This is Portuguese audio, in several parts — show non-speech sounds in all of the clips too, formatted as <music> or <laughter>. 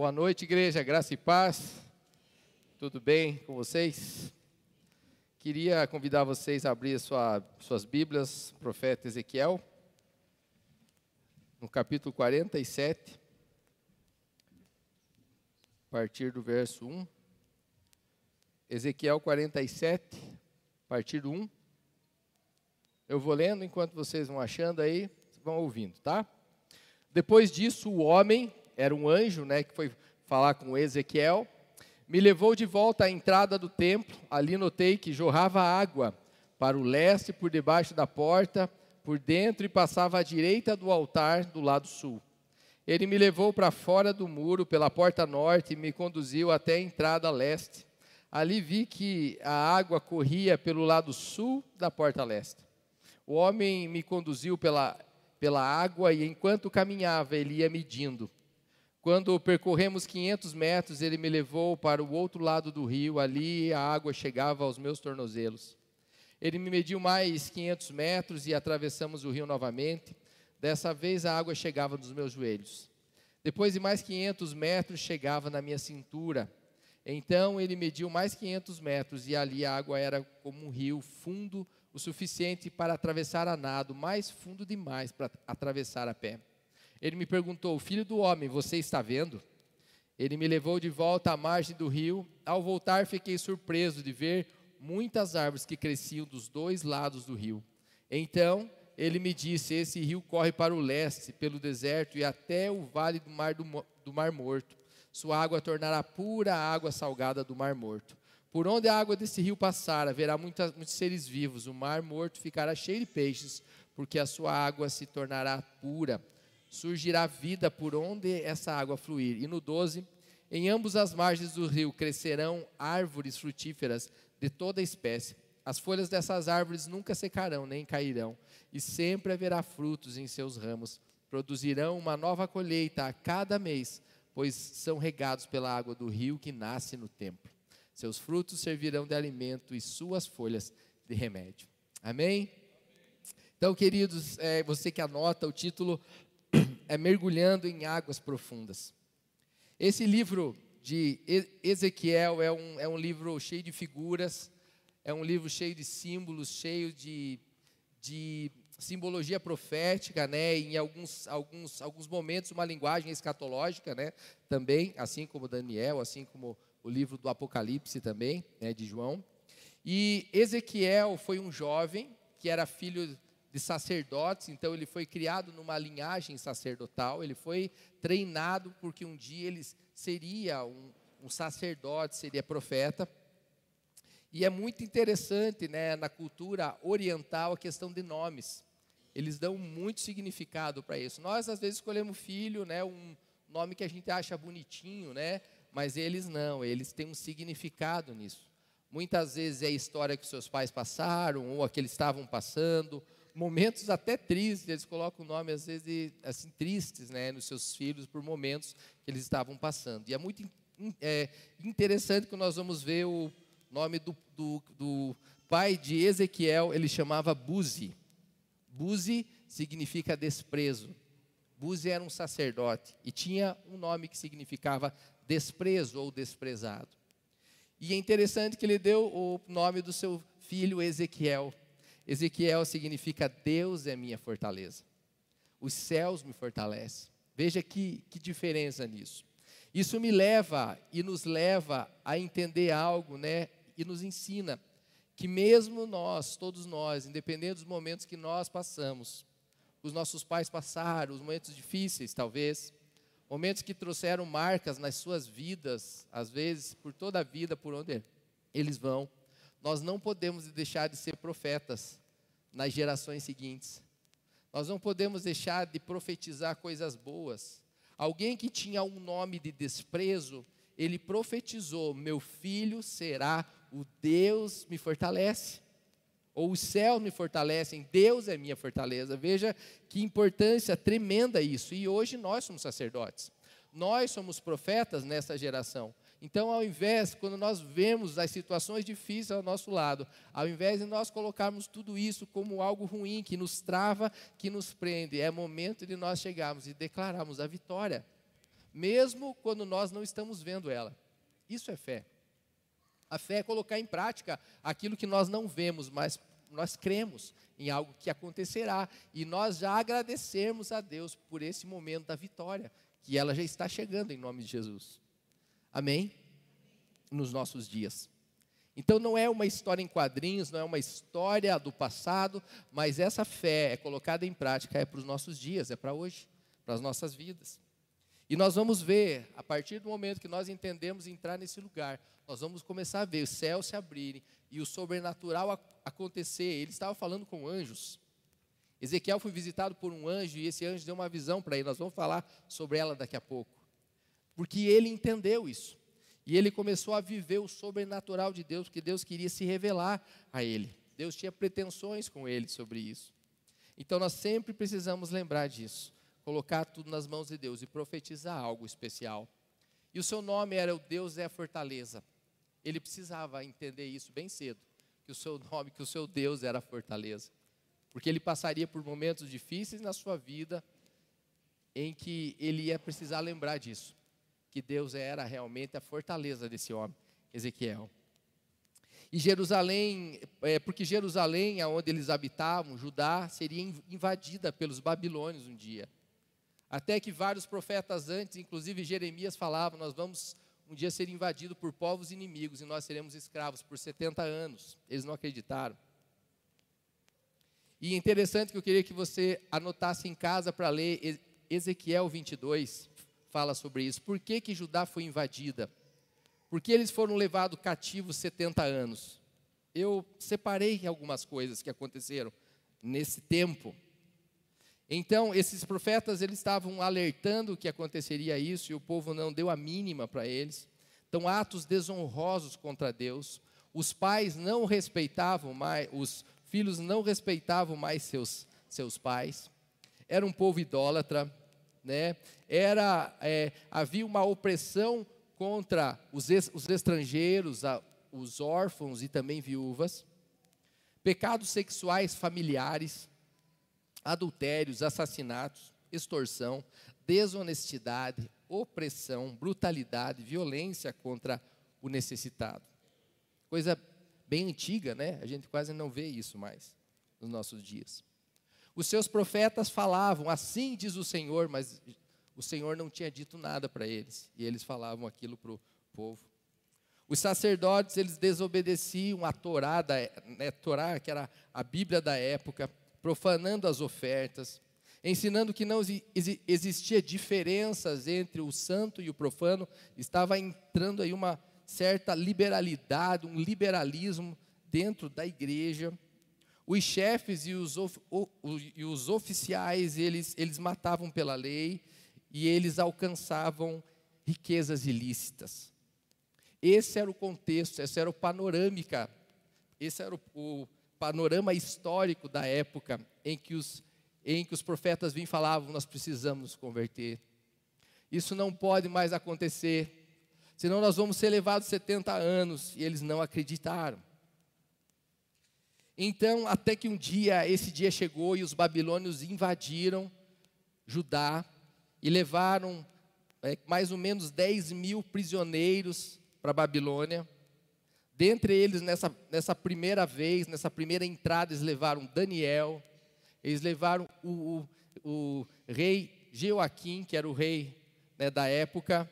Boa noite, igreja, graça e paz. Tudo bem com vocês? Queria convidar vocês a abrir sua, suas Bíblias, profeta Ezequiel, no capítulo 47, a partir do verso 1. Ezequiel 47, a partir do 1. Eu vou lendo enquanto vocês vão achando aí, vão ouvindo, tá? Depois disso, o homem, era um anjo, né, que foi falar com Ezequiel, me levou de volta à entrada do templo. Ali notei que jorrava água para o leste por debaixo da porta, por dentro e passava à direita do altar do lado sul. Ele me levou para fora do muro pela porta norte e me conduziu até a entrada leste. Ali vi que a água corria pelo lado sul da porta leste. O homem me conduziu pela pela água e enquanto caminhava, ele ia medindo. Quando percorremos 500 metros, ele me levou para o outro lado do rio, ali a água chegava aos meus tornozelos. Ele me mediu mais 500 metros e atravessamos o rio novamente. Dessa vez a água chegava nos meus joelhos. Depois de mais 500 metros, chegava na minha cintura. Então ele mediu mais 500 metros e ali a água era como um rio fundo o suficiente para atravessar a nado, mais fundo demais para atravessar a pé. Ele me perguntou: Filho do homem, você está vendo? Ele me levou de volta à margem do rio. Ao voltar, fiquei surpreso de ver muitas árvores que cresciam dos dois lados do rio. Então, ele me disse: Esse rio corre para o leste, pelo deserto e até o vale do mar, do, do mar Morto. Sua água tornará pura a água salgada do Mar Morto. Por onde a água desse rio passar, haverá muitas, muitos seres vivos. O mar morto ficará cheio de peixes, porque a sua água se tornará pura. Surgirá vida por onde essa água fluir. E no 12, em ambas as margens do rio crescerão árvores frutíferas de toda espécie. As folhas dessas árvores nunca secarão nem cairão, e sempre haverá frutos em seus ramos. Produzirão uma nova colheita a cada mês, pois são regados pela água do rio que nasce no templo. Seus frutos servirão de alimento e suas folhas de remédio. Amém? Então, queridos, é, você que anota, o título é Mergulhando em Águas Profundas. Esse livro de Ezequiel é um, é um livro cheio de figuras, é um livro cheio de símbolos, cheio de, de simbologia profética, né? Em alguns, alguns, alguns momentos, uma linguagem escatológica, né? Também, assim como Daniel, assim como o livro do Apocalipse também, né, de João. E Ezequiel foi um jovem que era filho de sacerdotes, então ele foi criado numa linhagem sacerdotal, ele foi treinado porque um dia ele seria um, um sacerdote, seria profeta. E é muito interessante, né, na cultura oriental, a questão de nomes. Eles dão muito significado para isso. Nós, às vezes, escolhemos filho, né, um nome que a gente acha bonitinho, né, mas eles não, eles têm um significado nisso. Muitas vezes é a história que seus pais passaram, ou a que eles estavam passando, momentos até tristes, eles colocam o nome às vezes assim tristes, né, nos seus filhos por momentos que eles estavam passando. E é muito é, interessante que nós vamos ver o nome do, do, do pai de Ezequiel, ele chamava Buzi. Buzi significa desprezo. Buzi era um sacerdote e tinha um nome que significava desprezo ou desprezado. E é interessante que ele deu o nome do seu filho Ezequiel. Ezequiel significa Deus é minha fortaleza. Os céus me fortalecem. Veja que, que diferença nisso. Isso me leva e nos leva a entender algo, né? E nos ensina que mesmo nós, todos nós, independente dos momentos que nós passamos, os nossos pais passaram, os momentos difíceis, talvez, momentos que trouxeram marcas nas suas vidas, às vezes por toda a vida, por onde eles vão. Nós não podemos deixar de ser profetas nas gerações seguintes. Nós não podemos deixar de profetizar coisas boas. Alguém que tinha um nome de desprezo, ele profetizou: Meu filho será o Deus me fortalece ou os céus me fortalecem, Deus é minha fortaleza. Veja que importância tremenda isso. E hoje nós somos sacerdotes. Nós somos profetas nessa geração. Então, ao invés, quando nós vemos as situações difíceis ao nosso lado, ao invés de nós colocarmos tudo isso como algo ruim, que nos trava, que nos prende, é momento de nós chegarmos e declararmos a vitória. mesmo quando nós não estamos vendo ela. Isso é fé. A fé é colocar em prática aquilo que nós não vemos, mas nós cremos em algo que acontecerá e nós já agradecemos a Deus por esse momento da vitória, que ela já está chegando em nome de Jesus. Amém? Nos nossos dias. Então não é uma história em quadrinhos, não é uma história do passado, mas essa fé é colocada em prática é para os nossos dias, é para hoje, para as nossas vidas. E nós vamos ver, a partir do momento que nós entendemos entrar nesse lugar, nós vamos começar a ver o céu se abrirem e o sobrenatural acontecer. Ele estava falando com anjos. Ezequiel foi visitado por um anjo e esse anjo deu uma visão para ele. Nós vamos falar sobre ela daqui a pouco. Porque ele entendeu isso. E ele começou a viver o sobrenatural de Deus, porque Deus queria se revelar a ele. Deus tinha pretensões com ele sobre isso. Então nós sempre precisamos lembrar disso colocar tudo nas mãos de Deus e profetizar algo especial. E o seu nome era o Deus é a fortaleza. Ele precisava entender isso bem cedo, que o seu nome, que o seu Deus era a fortaleza. Porque ele passaria por momentos difíceis na sua vida em que ele ia precisar lembrar disso, que Deus era realmente a fortaleza desse homem, Ezequiel. E Jerusalém, é, porque Jerusalém, onde eles habitavam, Judá, seria invadida pelos babilônios um dia. Até que vários profetas antes, inclusive Jeremias, falavam: Nós vamos um dia ser invadidos por povos inimigos e nós seremos escravos por 70 anos. Eles não acreditaram. E é interessante que eu queria que você anotasse em casa para ler Ezequiel 22, fala sobre isso. Por que, que Judá foi invadida? Por que eles foram levados cativos 70 anos? Eu separei algumas coisas que aconteceram nesse tempo. Então, esses profetas, eles estavam alertando que aconteceria isso e o povo não deu a mínima para eles. Então, atos desonrosos contra Deus. Os pais não respeitavam mais, os filhos não respeitavam mais seus, seus pais. Era um povo idólatra, né? Era, é, havia uma opressão contra os, os estrangeiros, a, os órfãos e também viúvas. Pecados sexuais familiares adultérios, assassinatos, extorsão, desonestidade, opressão, brutalidade, violência contra o necessitado. Coisa bem antiga, né? A gente quase não vê isso mais nos nossos dias. Os seus profetas falavam, assim diz o Senhor, mas o Senhor não tinha dito nada para eles, e eles falavam aquilo para o povo. Os sacerdotes, eles desobedeciam a Torá, da, né, Torá, que era a Bíblia da época, profanando as ofertas, ensinando que não existia diferenças entre o santo e o profano, estava entrando aí uma certa liberalidade, um liberalismo dentro da igreja. Os chefes e os, e os oficiais, eles, eles matavam pela lei e eles alcançavam riquezas ilícitas. Esse era o contexto, essa era o panorâmica, esse era o, o panorama histórico da época em que os, em que os profetas vinham e falavam: nós precisamos nos converter. Isso não pode mais acontecer, senão nós vamos ser levados 70 anos, e eles não acreditaram. Então, até que um dia, esse dia chegou e os babilônios invadiram Judá e levaram é, mais ou menos 10 mil prisioneiros para a Babilônia. Dentre eles, nessa, nessa primeira vez, nessa primeira entrada, eles levaram Daniel, eles levaram o, o, o rei Joaquim, que era o rei né, da época,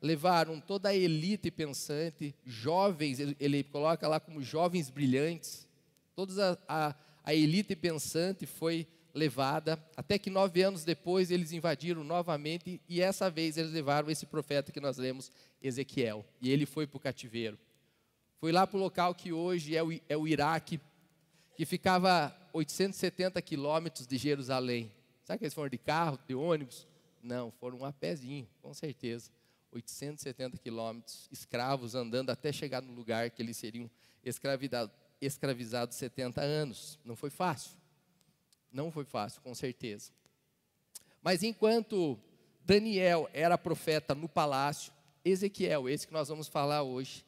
levaram toda a elite pensante, jovens, ele, ele coloca lá como jovens brilhantes, toda a, a, a elite pensante foi levada, até que nove anos depois eles invadiram novamente, e essa vez eles levaram esse profeta que nós lemos, Ezequiel, e ele foi para o cativeiro. Fui lá para o local que hoje é o, é o Iraque, que ficava 870 quilômetros de Jerusalém. Sabe que eles foram de carro, de ônibus? Não, foram a pezinho, com certeza. 870 quilômetros, escravos andando até chegar no lugar que eles seriam escravizados, escravizados 70 anos. Não foi fácil. Não foi fácil, com certeza. Mas enquanto Daniel era profeta no palácio, Ezequiel, esse que nós vamos falar hoje,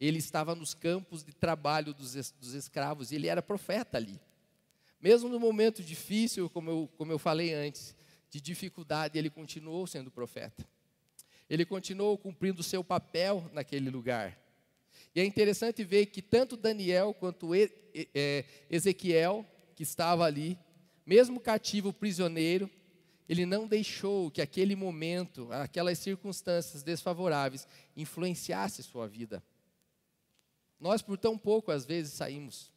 ele estava nos campos de trabalho dos, dos escravos, ele era profeta ali. Mesmo no momento difícil, como eu, como eu falei antes, de dificuldade, ele continuou sendo profeta. Ele continuou cumprindo o seu papel naquele lugar. E é interessante ver que tanto Daniel quanto é, Ezequiel, que estava ali, mesmo cativo, prisioneiro, ele não deixou que aquele momento, aquelas circunstâncias desfavoráveis, influenciasse sua vida. Nós, por tão pouco, às vezes, saímos.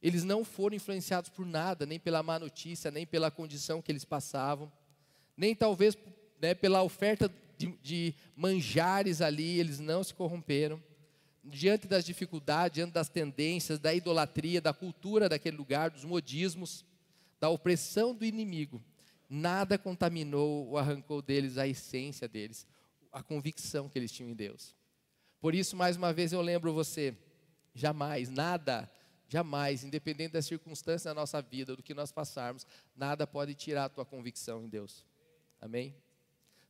Eles não foram influenciados por nada, nem pela má notícia, nem pela condição que eles passavam, nem talvez né, pela oferta de, de manjares ali, eles não se corromperam. Diante das dificuldades, diante das tendências, da idolatria, da cultura daquele lugar, dos modismos, da opressão do inimigo, nada contaminou ou arrancou deles a essência deles, a convicção que eles tinham em Deus. Por isso, mais uma vez, eu lembro você: jamais, nada, jamais, independente das circunstâncias da nossa vida, do que nós passarmos, nada pode tirar a tua convicção em Deus. Amém?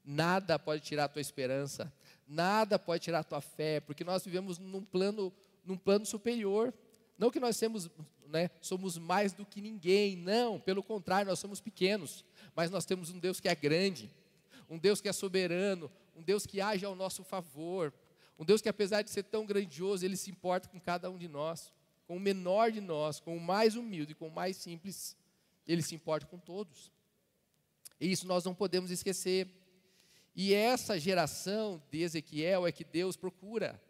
Nada pode tirar a tua esperança, nada pode tirar a tua fé, porque nós vivemos num plano, num plano superior. Não que nós temos, né, somos mais do que ninguém, não, pelo contrário, nós somos pequenos, mas nós temos um Deus que é grande, um Deus que é soberano, um Deus que age ao nosso favor, um Deus que, apesar de ser tão grandioso, ele se importa com cada um de nós, com o menor de nós, com o mais humilde, com o mais simples, ele se importa com todos. E isso nós não podemos esquecer. E essa geração de Ezequiel é que Deus procura.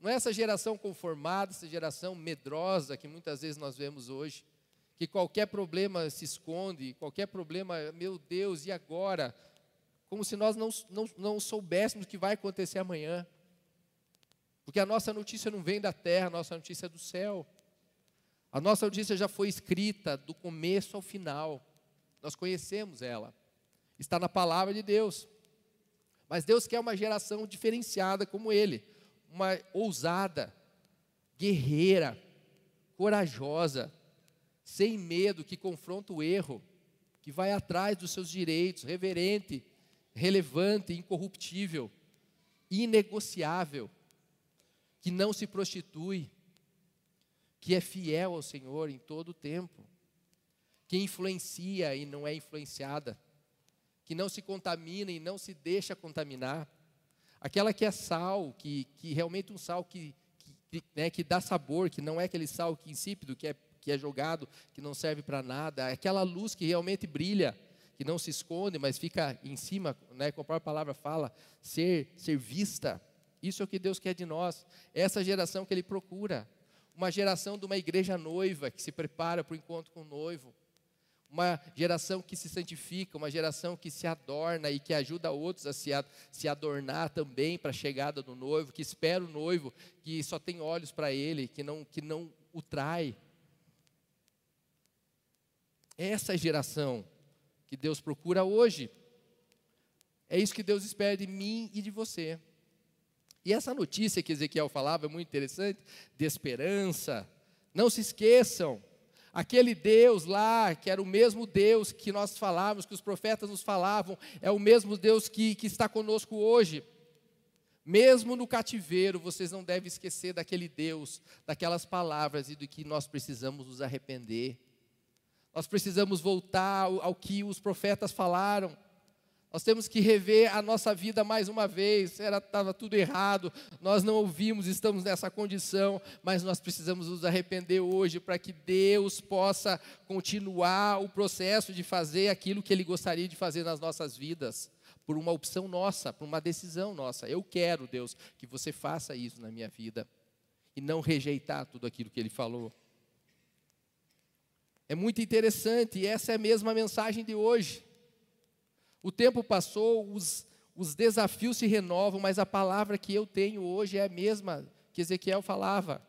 Não é essa geração conformada, essa geração medrosa que muitas vezes nós vemos hoje, que qualquer problema se esconde, qualquer problema, meu Deus, e agora? Como se nós não, não, não soubéssemos o que vai acontecer amanhã. Porque a nossa notícia não vem da terra, a nossa notícia é do céu. A nossa notícia já foi escrita do começo ao final. Nós conhecemos ela. Está na palavra de Deus. Mas Deus quer uma geração diferenciada como Ele, uma ousada, guerreira, corajosa, sem medo, que confronta o erro, que vai atrás dos seus direitos, reverente, relevante, incorruptível, inegociável, que não se prostitui, que é fiel ao Senhor em todo o tempo, que influencia e não é influenciada que não se contamina e não se deixa contaminar. Aquela que é sal, que, que realmente um sal que, que, né, que dá sabor, que não é aquele sal que insípido, que é, que é jogado, que não serve para nada. Aquela luz que realmente brilha, que não se esconde, mas fica em cima, né, como a própria palavra fala, ser, ser vista. Isso é o que Deus quer de nós. Essa geração que Ele procura. Uma geração de uma igreja noiva que se prepara para o encontro com o noivo uma geração que se santifica, uma geração que se adorna e que ajuda outros a se, a, se adornar também para a chegada do noivo, que espera o noivo, que só tem olhos para ele, que não, que não o trai. Essa é geração que Deus procura hoje. É isso que Deus espera de mim e de você. E essa notícia que Ezequiel falava é muito interessante, de esperança. Não se esqueçam, Aquele Deus lá, que era o mesmo Deus que nós falávamos, que os profetas nos falavam, é o mesmo Deus que, que está conosco hoje. Mesmo no cativeiro, vocês não devem esquecer daquele Deus, daquelas palavras e do que nós precisamos nos arrepender. Nós precisamos voltar ao, ao que os profetas falaram. Nós temos que rever a nossa vida mais uma vez. Era estava tudo errado. Nós não ouvimos, estamos nessa condição, mas nós precisamos nos arrepender hoje para que Deus possa continuar o processo de fazer aquilo que ele gostaria de fazer nas nossas vidas, por uma opção nossa, por uma decisão nossa. Eu quero, Deus, que você faça isso na minha vida e não rejeitar tudo aquilo que ele falou. É muito interessante, e essa é a mesma mensagem de hoje. O tempo passou, os, os desafios se renovam, mas a palavra que eu tenho hoje é a mesma que Ezequiel falava.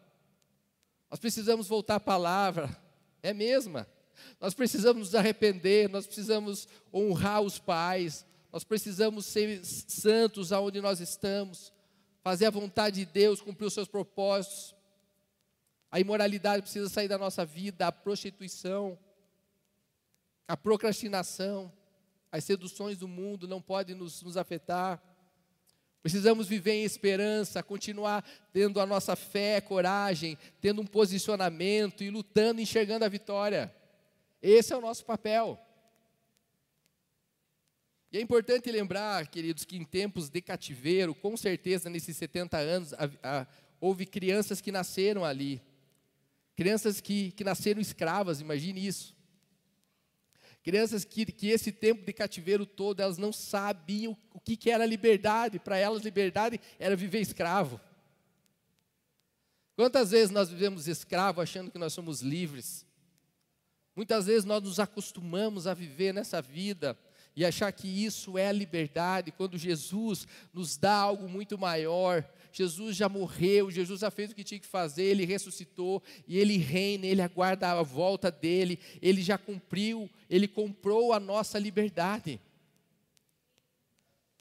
Nós precisamos voltar à palavra, é a mesma. Nós precisamos nos arrepender, nós precisamos honrar os pais, nós precisamos ser santos aonde nós estamos, fazer a vontade de Deus, cumprir os seus propósitos. A imoralidade precisa sair da nossa vida, a prostituição, a procrastinação. As seduções do mundo não podem nos, nos afetar. Precisamos viver em esperança, continuar tendo a nossa fé, coragem, tendo um posicionamento e lutando, enxergando a vitória. Esse é o nosso papel. Que é importante lembrar, queridos, que em tempos de cativeiro, com certeza nesses 70 anos, a, a, houve crianças que nasceram ali. Crianças que, que nasceram escravas, imagine isso. Crianças que, que esse tempo de cativeiro todo, elas não sabiam o que, que era liberdade. Para elas, liberdade era viver escravo. Quantas vezes nós vivemos escravo achando que nós somos livres? Muitas vezes nós nos acostumamos a viver nessa vida e achar que isso é liberdade, quando Jesus nos dá algo muito maior. Jesus já morreu, Jesus já fez o que tinha que fazer, ele ressuscitou e ele reina, ele aguarda a volta dele, ele já cumpriu, ele comprou a nossa liberdade.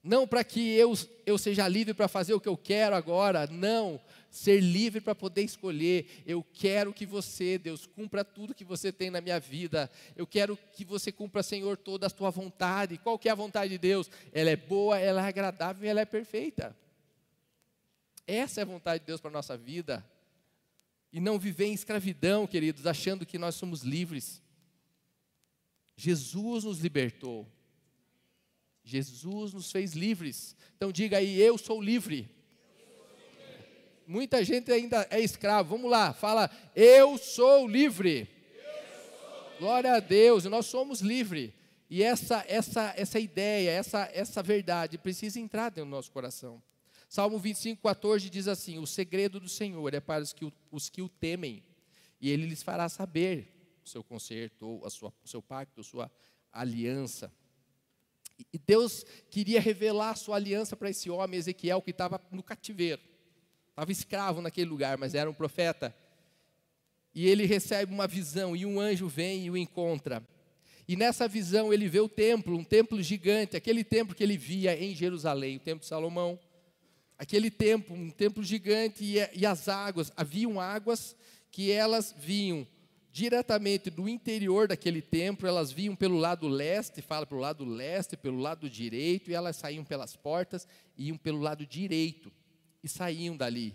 Não para que eu, eu seja livre para fazer o que eu quero agora, não, ser livre para poder escolher. Eu quero que você, Deus, cumpra tudo que você tem na minha vida. Eu quero que você cumpra, Senhor, toda a tua vontade. Qual que é a vontade de Deus? Ela é boa, ela é agradável e ela é perfeita. Essa é a vontade de Deus para a nossa vida. E não viver em escravidão, queridos, achando que nós somos livres. Jesus nos libertou. Jesus nos fez livres. Então diga aí, eu sou livre muita gente ainda é escravo. Vamos lá, fala, eu sou livre. Glória a Deus, nós somos livres. E essa, essa, essa ideia, essa, essa verdade precisa entrar do nosso coração. Salmo 25, 14 diz assim: O segredo do Senhor é para os que, os que o temem, e ele lhes fará saber o seu conserto, a sua, o seu pacto, a sua aliança. E Deus queria revelar a sua aliança para esse homem, Ezequiel, que estava no cativeiro estava escravo naquele lugar, mas era um profeta. E ele recebe uma visão, e um anjo vem e o encontra. E nessa visão ele vê o templo, um templo gigante, aquele templo que ele via em Jerusalém, o templo de Salomão. Aquele templo, um templo gigante, e, e as águas, haviam águas que elas vinham diretamente do interior daquele templo, elas vinham pelo lado leste, fala pelo lado leste, pelo lado direito, e elas saíam pelas portas e iam pelo lado direito e saíam dali.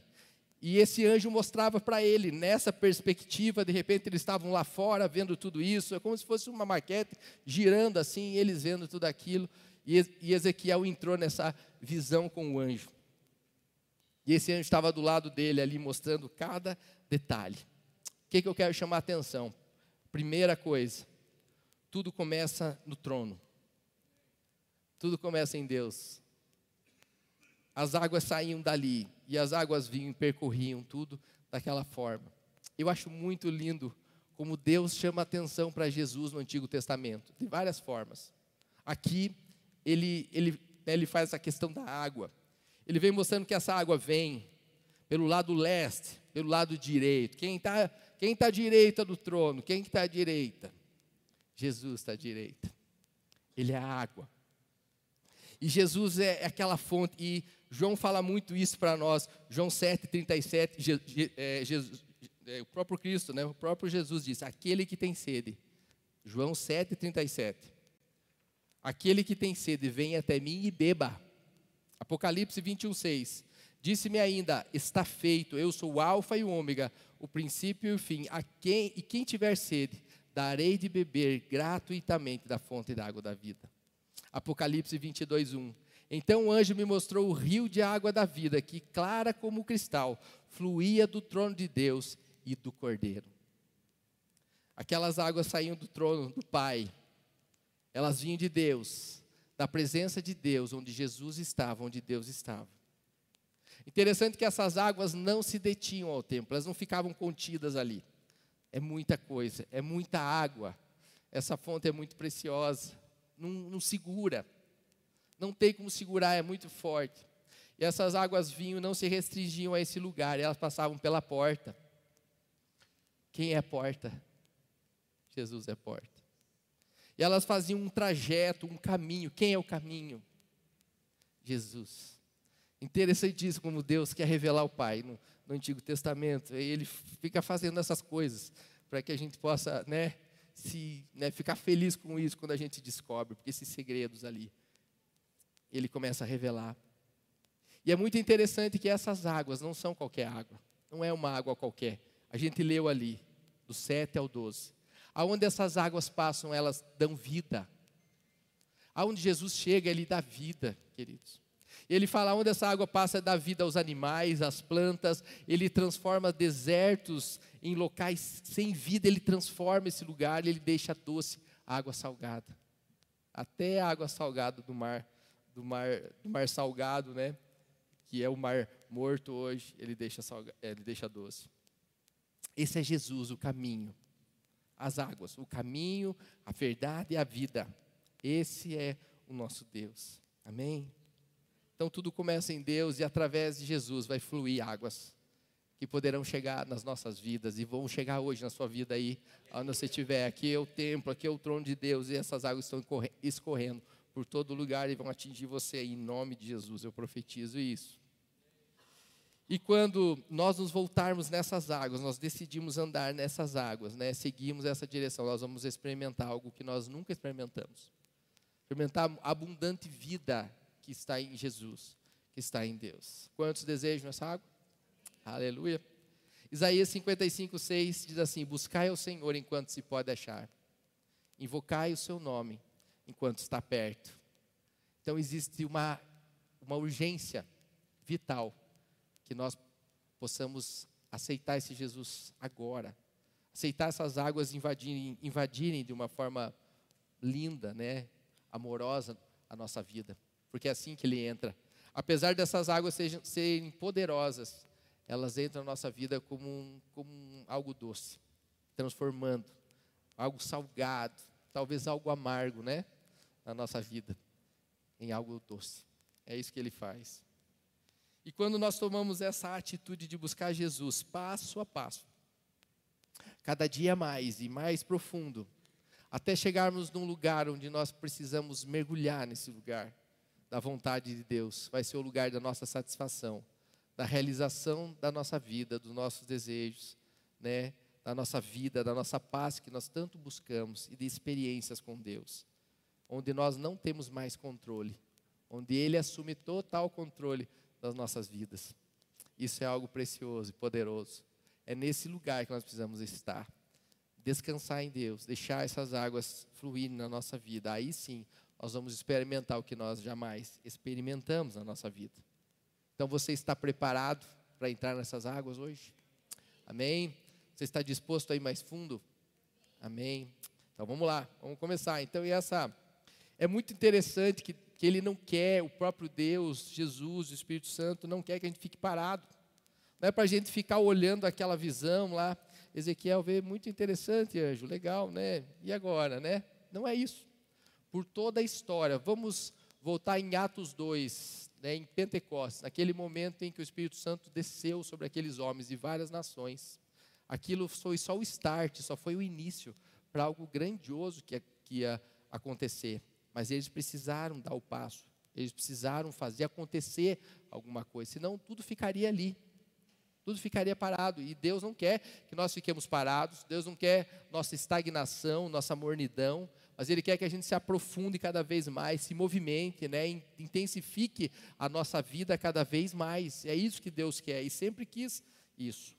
E esse anjo mostrava para ele, nessa perspectiva, de repente eles estavam lá fora vendo tudo isso, é como se fosse uma maquete girando assim, eles vendo tudo aquilo, e Ezequiel entrou nessa visão com o anjo. E esse anjo estava do lado dele ali, mostrando cada detalhe. O que, que eu quero chamar a atenção? Primeira coisa, tudo começa no trono. Tudo começa em Deus as águas saíam dali e as águas vinham e percorriam tudo daquela forma. Eu acho muito lindo como Deus chama atenção para Jesus no Antigo Testamento, de várias formas. Aqui, ele, ele, né, ele faz a questão da água. Ele vem mostrando que essa água vem pelo lado leste, pelo lado direito. Quem está quem tá à direita do trono? Quem está à direita? Jesus está à direita. Ele é a água. E Jesus é aquela fonte. E João fala muito isso para nós. João 7,37, é, Jesus, é, o próprio Cristo, né, o próprio Jesus diz: Aquele que tem sede. João 7,37. Aquele que tem sede, venha até mim e beba. Apocalipse 21, 6. Disse-me ainda: Está feito, eu sou o Alfa e o Ômega, o princípio e o fim. A quem, e quem tiver sede, darei de beber gratuitamente da fonte da água da vida. Apocalipse 22, 1. Então o anjo me mostrou o rio de água da vida, que, clara como cristal, fluía do trono de Deus e do Cordeiro. Aquelas águas saíam do trono do Pai, elas vinham de Deus, da presença de Deus, onde Jesus estava, onde Deus estava. Interessante que essas águas não se detinham ao templo, elas não ficavam contidas ali. É muita coisa, é muita água. Essa fonte é muito preciosa, não, não segura não tem como segurar, é muito forte. E essas águas vinham não se restringiam a esse lugar, elas passavam pela porta. Quem é a porta? Jesus é a porta. Elas faziam um trajeto, um caminho. Quem é o caminho? Jesus. Interessantíssimo como Deus quer revelar o Pai no, no Antigo Testamento. Ele fica fazendo essas coisas para que a gente possa né, se, né, ficar feliz com isso quando a gente descobre, porque esses segredos ali ele começa a revelar. E é muito interessante que essas águas não são qualquer água, não é uma água qualquer. A gente leu ali, do 7 ao 12. Aonde essas águas passam, elas dão vida. Aonde Jesus chega, ele dá vida, queridos. Ele fala onde essa água passa dá vida aos animais, às plantas, ele transforma desertos em locais sem vida, ele transforma esse lugar, ele deixa doce água salgada. Até a água salgada do mar, do mar, do mar salgado, né? Que é o mar morto hoje, ele deixa, salga, ele deixa doce. Esse é Jesus, o caminho, as águas, o caminho, a verdade e a vida. Esse é o nosso Deus. Amém? Então tudo começa em Deus e através de Jesus vai fluir águas que poderão chegar nas nossas vidas e vão chegar hoje na sua vida aí, onde você estiver. Aqui é o templo, aqui é o trono de Deus e essas águas estão escorrendo por todo lugar e vão atingir você em nome de Jesus. Eu profetizo isso. E quando nós nos voltarmos nessas águas, nós decidimos andar nessas águas, né? seguimos essa direção, nós vamos experimentar algo que nós nunca experimentamos. Experimentar a abundante vida que está em Jesus, que está em Deus. Quantos desejam essa água? Aleluia. Isaías 55, 6 diz assim: Buscai ao Senhor enquanto se pode achar, invocai o seu nome enquanto está perto. Então existe uma, uma urgência vital que nós possamos aceitar esse Jesus agora, aceitar essas águas invadirem, invadirem de uma forma linda, né, amorosa a nossa vida, porque é assim que Ele entra. Apesar dessas águas sejam, serem poderosas, elas entram na nossa vida como, um, como um, algo doce, transformando algo salgado, talvez algo amargo, né? Na nossa vida, em algo doce. É isso que ele faz. E quando nós tomamos essa atitude de buscar Jesus passo a passo, cada dia mais e mais profundo, até chegarmos num lugar onde nós precisamos mergulhar nesse lugar da vontade de Deus, vai ser o lugar da nossa satisfação da realização da nossa vida, dos nossos desejos, né? da nossa vida, da nossa paz que nós tanto buscamos e de experiências com Deus, onde nós não temos mais controle, onde Ele assume total controle das nossas vidas. Isso é algo precioso e poderoso. É nesse lugar que nós precisamos estar. Descansar em Deus, deixar essas águas fluírem na nossa vida. Aí sim, nós vamos experimentar o que nós jamais experimentamos na nossa vida. Então você está preparado para entrar nessas águas hoje? Amém? Você está disposto a ir mais fundo? Amém? Então vamos lá, vamos começar. Então, e essa. É muito interessante que, que ele não quer, o próprio Deus, Jesus, o Espírito Santo, não quer que a gente fique parado. Não é para a gente ficar olhando aquela visão lá. Ezequiel vê muito interessante, anjo, legal, né? E agora, né? Não é isso. Por toda a história, vamos voltar em Atos 2, né, em Pentecostes, naquele momento em que o Espírito Santo desceu sobre aqueles homens de várias nações. Aquilo foi só o start, só foi o início para algo grandioso que, que ia acontecer. Mas eles precisaram dar o passo, eles precisaram fazer acontecer alguma coisa, senão tudo ficaria ali. Tudo ficaria parado. E Deus não quer que nós fiquemos parados, Deus não quer nossa estagnação, nossa mornidão, mas Ele quer que a gente se aprofunde cada vez mais, se movimente, né, intensifique a nossa vida cada vez mais. É isso que Deus quer e sempre quis isso.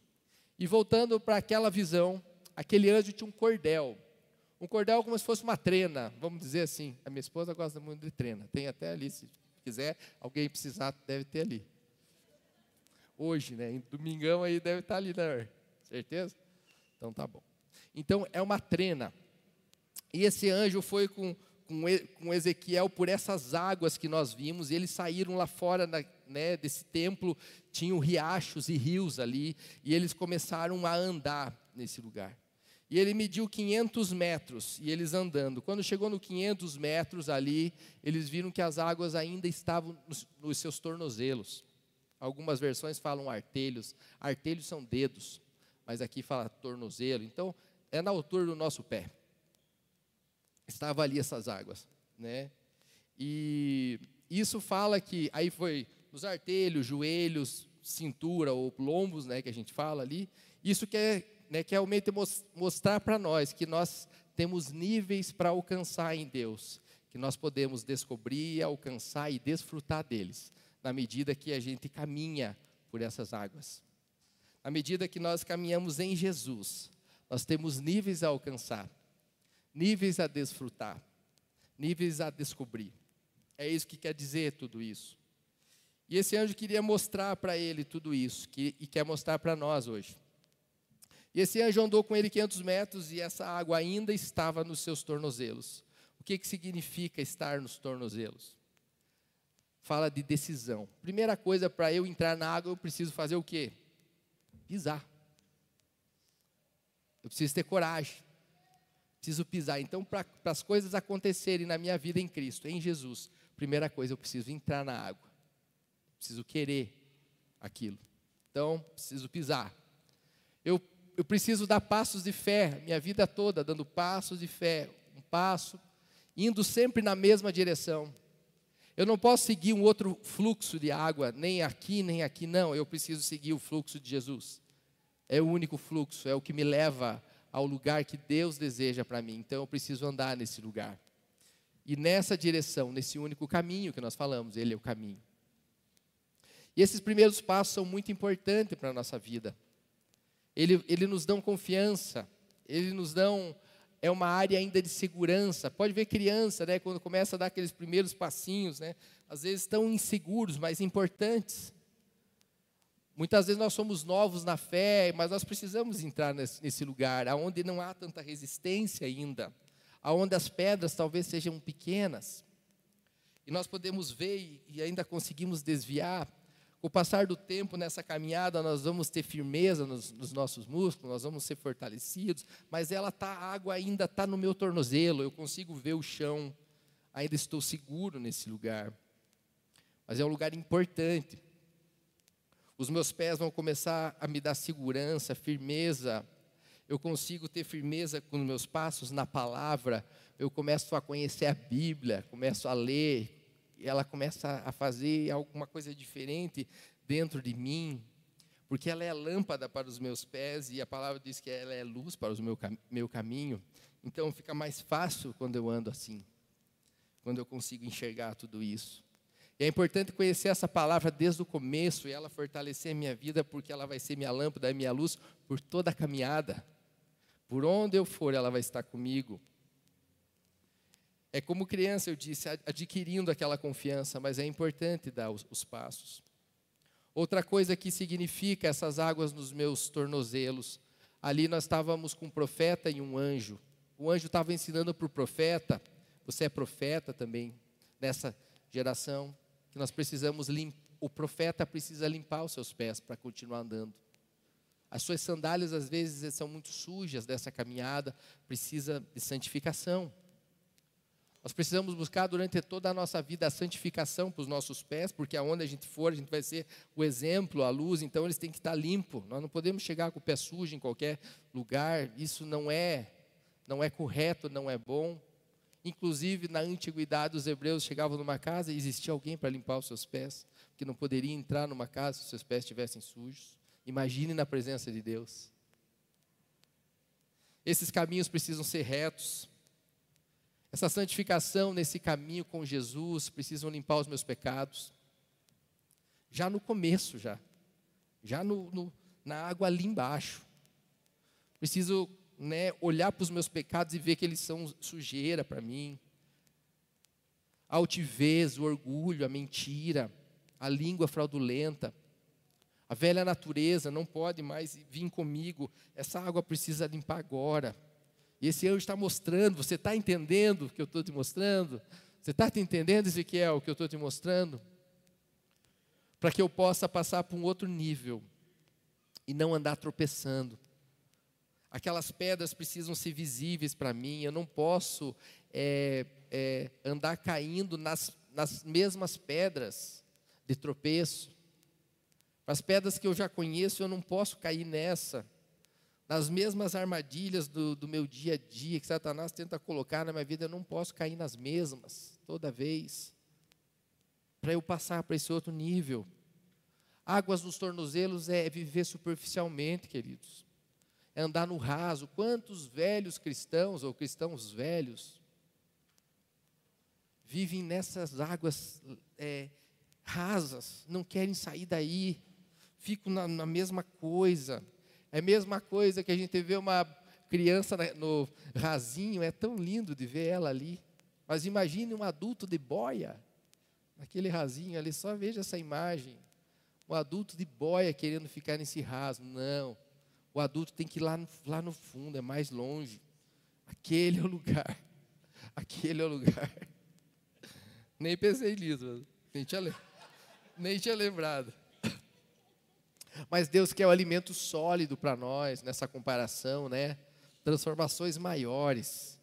E voltando para aquela visão, aquele anjo tinha um cordel. Um cordel como se fosse uma trena, vamos dizer assim. A minha esposa gosta muito de trena. Tem até ali, se quiser, alguém precisar, deve ter ali. Hoje, né? Em domingão aí deve estar ali, né? Certeza? Então tá bom. Então é uma trena. E esse anjo foi com, com, com Ezequiel por essas águas que nós vimos, e eles saíram lá fora na, né, desse templo, tinham riachos e rios ali, e eles começaram a andar nesse lugar. E ele mediu 500 metros, e eles andando. Quando chegou no 500 metros ali, eles viram que as águas ainda estavam nos, seus tornozelos. Algumas versões falam artelhos. Artelhos são dedos, mas aqui fala tornozelo. Então, é na altura do nosso pé estava ali essas águas, né? E isso fala que aí foi nos artelhos, joelhos, cintura ou lombos, né, que a gente fala ali. Isso quer, né, realmente mostrar para nós que nós temos níveis para alcançar em Deus, que nós podemos descobrir, alcançar e desfrutar deles, na medida que a gente caminha por essas águas. À medida que nós caminhamos em Jesus, nós temos níveis a alcançar níveis a desfrutar. níveis a descobrir. É isso que quer dizer tudo isso. E esse anjo queria mostrar para ele tudo isso, que, e quer mostrar para nós hoje. E esse anjo andou com ele 500 metros e essa água ainda estava nos seus tornozelos. O que, que significa estar nos tornozelos? Fala de decisão. Primeira coisa, para eu entrar na água, eu preciso fazer o quê? Pisar. Eu preciso ter coragem. Preciso pisar. Então, para as coisas acontecerem na minha vida em Cristo, em Jesus, primeira coisa, eu preciso entrar na água. Preciso querer aquilo. Então, preciso pisar. Eu, preciso dar passos de fé, minha vida toda, dando passos de fé, um passo, indo sempre na mesma direção. Eu não posso seguir um outro fluxo de água, nem aqui, nem aqui, não. Eu preciso seguir o fluxo de Jesus. É o único fluxo, é o que me leva ao lugar que Deus deseja para mim. Então eu preciso andar nesse lugar. E nessa direção, nesse único caminho que nós falamos, ele é o caminho. E esses primeiros passos são muito importantes para a nossa vida. Ele, ele nos dão confiança, ele nos dão é uma área ainda de segurança. Pode ver criança, né, quando começa a dar aqueles primeiros passinhos, né, às vezes tão inseguros, mas importantes. Muitas vezes nós somos novos na fé, mas nós precisamos entrar nesse, lugar, aonde não há tanta resistência ainda, aonde as pedras talvez sejam pequenas. E nós podemos ver e ainda conseguimos desviar. Com o passar do tempo nessa caminhada, nós vamos ter firmeza nos, nos nossos músculos, nós vamos ser fortalecidos, mas ela tá, a água ainda está no meu tornozelo, eu consigo ver o chão, ainda estou seguro nesse lugar. Mas é um lugar importante os meus pés vão começar a me dar segurança, firmeza. Eu consigo ter firmeza com os meus passos na palavra. Eu começo a conhecer a Bíblia, começo a ler, ela começa a fazer alguma coisa diferente dentro de mim, porque ela é lâmpada para os meus pés e a palavra diz que ela é luz para o meu, meu caminho. Então fica mais fácil quando eu ando assim, quando eu consigo enxergar tudo isso. E é importante conhecer essa palavra desde o começo e ela fortalecer a minha vida, porque ela vai ser minha lâmpada e minha luz por toda a caminhada. Por onde eu for, ela vai estar comigo. É como criança, eu disse, adquirindo aquela confiança, mas é importante dar os, os passos. Outra coisa que significa essas águas nos meus tornozelos. Ali nós estávamos com um profeta e um anjo. O anjo estava ensinando para o profeta, você é profeta também nessa geração que nós precisamos limpar, o profeta precisa limpar os seus pés para continuar andando. As suas sandálias às vezes são muito sujas dessa caminhada, precisa de santificação. Nós precisamos buscar durante toda a nossa vida a santificação para os nossos pés, porque aonde a gente for, a gente vai ser o exemplo, a luz, então eles têm que estar limpos. Nós não podemos chegar com o pé sujo em qualquer lugar, isso não é, não é correto, não é bom. Inclusive, na antiguidade, os hebreus chegavam numa casa e existia alguém para limpar os seus pés, que não poderia entrar numa casa se os seus pés estivessem sujos. Imagine na presença de Deus. Esses caminhos precisam ser retos. Essa santificação nesse caminho com Jesus precisam limpar os meus pecados. Já no começo, já. Já no, no na água ali embaixo. Preciso né, olhar para os meus pecados e ver que eles são sujeira para mim. A altivez, o orgulho, a mentira, a língua fraudulenta, a velha natureza não pode mais vir comigo. Essa água precisa limpar agora. E esse anjo está mostrando, você está entendendo o que eu estou te mostrando? Você está entendendo, Ezequiel, o que eu estou te mostrando? Para que eu possa passar para um outro nível e não andar tropeçando. Aquelas pedras precisam ser visíveis para mim. Eu não posso é, é, andar caindo nas, nas mesmas pedras de tropeço. As pedras que eu já conheço, eu não posso cair nessa. Nas mesmas armadilhas do, do meu dia a dia que Satanás tenta colocar na minha vida, eu não posso cair nas mesmas toda vez. Para eu passar para esse outro nível. Águas nos tornozelos é viver superficialmente, queridos é andar no raso. Quantos velhos cristãos ou cristãos velhos vivem nessas águas é, rasas, não querem sair daí, ficam na, na, mesma coisa. É a mesma coisa que a gente vê uma criança no rasinho, é tão lindo de ver ela ali, Mas imagine um adulto de boia, naquele rasinho ali, só veja essa imagem. Um adulto de boia querendo ficar nesse raso. Não. O adulto tem que ir lá no, lá no fundo, é mais longe. Aquele é o lugar. <laughs> Aquele é o lugar. <laughs> Nem pensei nisso, nem tinha, nem tinha lembrado. Mas Deus quer o alimento sólido para nós nessa comparação, né? Transformações maiores.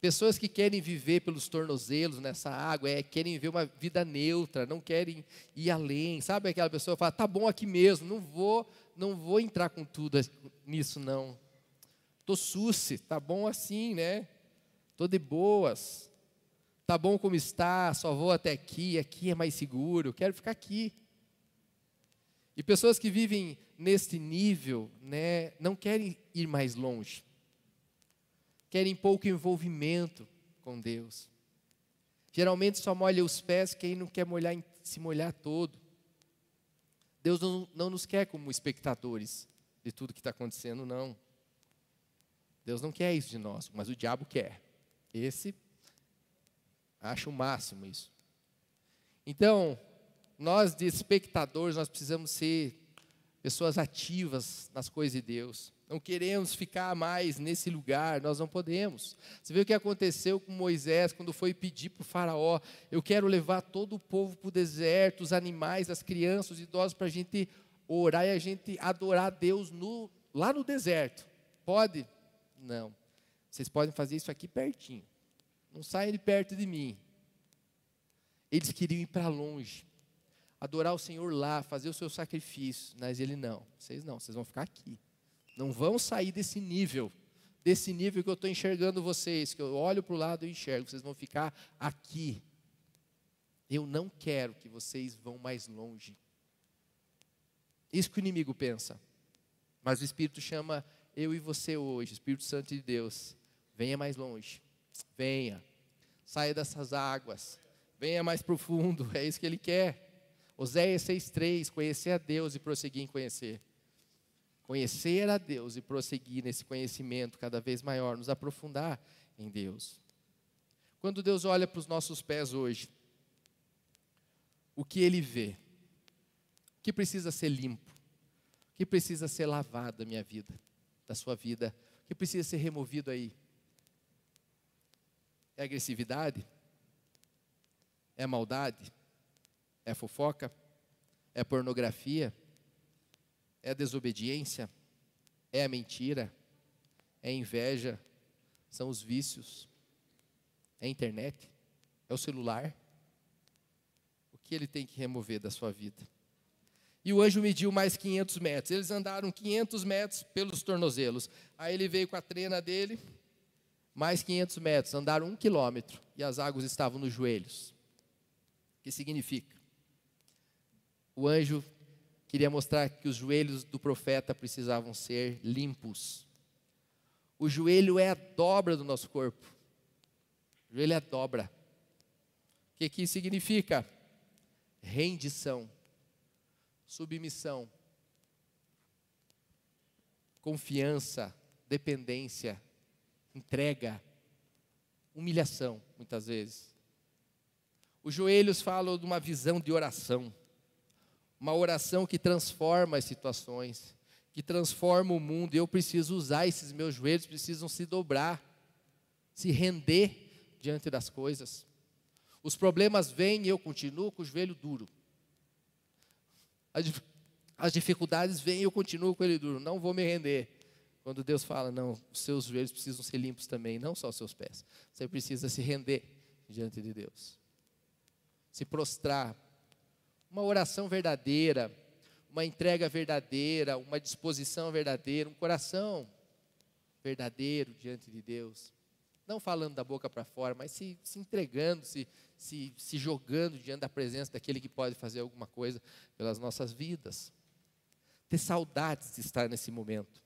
Pessoas que querem viver pelos tornozelos nessa água, é, querem viver uma vida neutra, não querem ir além. Sabe aquela pessoa que fala, tá bom aqui mesmo, não vou, não vou entrar com tudo nisso não. Tô susse, tá bom assim, né? Tô de boas. Tá bom como está, só vou até aqui, aqui é mais seguro, quero ficar aqui. E pessoas que vivem neste nível, né, não querem ir mais longe. Querem pouco envolvimento com Deus. Geralmente só molha os pés quem não quer molhar, se molhar todo. Deus não, não nos quer como espectadores de tudo que está acontecendo, não. Deus não quer isso de nós, mas o diabo quer. Esse acha o máximo isso. Então, nós de espectadores, nós precisamos ser pessoas ativas nas coisas de Deus. Não queremos ficar mais nesse lugar, nós não podemos. Você vê o que aconteceu com Moisés quando foi pedir para o faraó: eu quero levar todo o povo para o deserto, os animais, as crianças, os idosos, para a gente orar e a gente adorar a Deus no, lá no deserto. Pode? Não. Vocês podem fazer isso aqui pertinho. Não saiam de perto de mim. Eles queriam ir para longe adorar o Senhor lá, fazer o seu sacrifício. Mas ele não, vocês não, vocês vão ficar aqui. Não vão sair desse nível, desse nível que eu estou enxergando vocês, que eu olho para o lado e enxergo, vocês vão ficar aqui. Eu não quero que vocês vão mais longe. Isso que o inimigo pensa. Mas o Espírito chama eu e você hoje, Espírito Santo de Deus, venha mais longe. Venha. Saia dessas águas. Venha mais profundo. <laughs> É isso que ele quer. Oséias 6,3, conhecer a Deus e prosseguir em conhecer. Conhecer a Deus e prosseguir nesse conhecimento cada vez maior, nos aprofundar em Deus. Quando Deus olha para os nossos pés hoje, o que Ele vê? O que precisa ser limpo? O que precisa ser lavado da minha vida, da sua vida? O que precisa ser removido aí? É agressividade? É maldade? É fofoca? É pornografia? É desobediência? É a mentira? É inveja? São os vícios? É a internet? É o celular? O que ele tem que remover da sua vida? E o anjo mediu mais 500 metros. Eles andaram 500 metros pelos tornozelos. Aí ele veio com a trena dele, mais 500 metros. Andaram um quilômetro e as águas estavam nos joelhos. O que significa? O anjo queria mostrar que os joelhos do profeta precisavam ser limpos. O joelho é a dobra do nosso corpo. O joelho é a dobra. O que, que isso significa? Rendição, submissão, confiança, dependência, entrega, humilhação, muitas vezes. Os joelhos falam de uma visão de oração. Uma oração que transforma as situações, que transforma o mundo. E eu preciso usar esses meus joelhos, precisam se dobrar, se render diante das coisas. Os problemas vêm e eu continuo com o joelho duro. As dificuldades vêm e eu continuo com ele duro. Não vou me render. Quando Deus fala, não, os seus joelhos precisam ser limpos também, não só os seus pés. Você precisa se render diante de Deus. Se prostrar uma oração verdadeira, uma entrega verdadeira, uma disposição verdadeira, um coração verdadeiro diante de Deus. Não falando da boca para fora, mas se, se entregando, se, se, se jogando diante da presença daquele que pode fazer alguma coisa pelas nossas vidas. Ter saudades de estar nesse momento.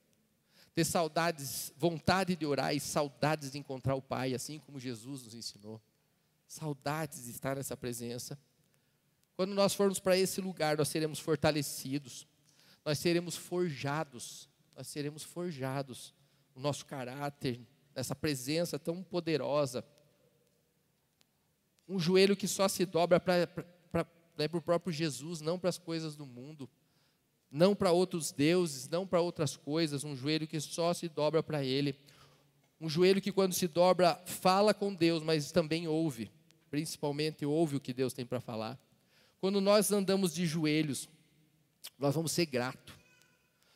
Ter saudades, vontade de orar e saudades de encontrar o Pai, assim como Jesus nos ensinou. Saudades de estar nessa presença. Quando nós formos para esse lugar, nós seremos fortalecidos, nós seremos forjados, nós seremos forjados, o nosso caráter, essa presença tão poderosa. Um joelho que só se dobra para né, o próprio Jesus, não para as coisas do mundo, não para outros deuses, não para outras coisas. Um joelho que só se dobra para Ele. Um joelho que, quando se dobra, fala com Deus, mas também ouve, principalmente ouve o que Deus tem para falar. Quando nós andamos de joelhos, nós vamos ser gratos.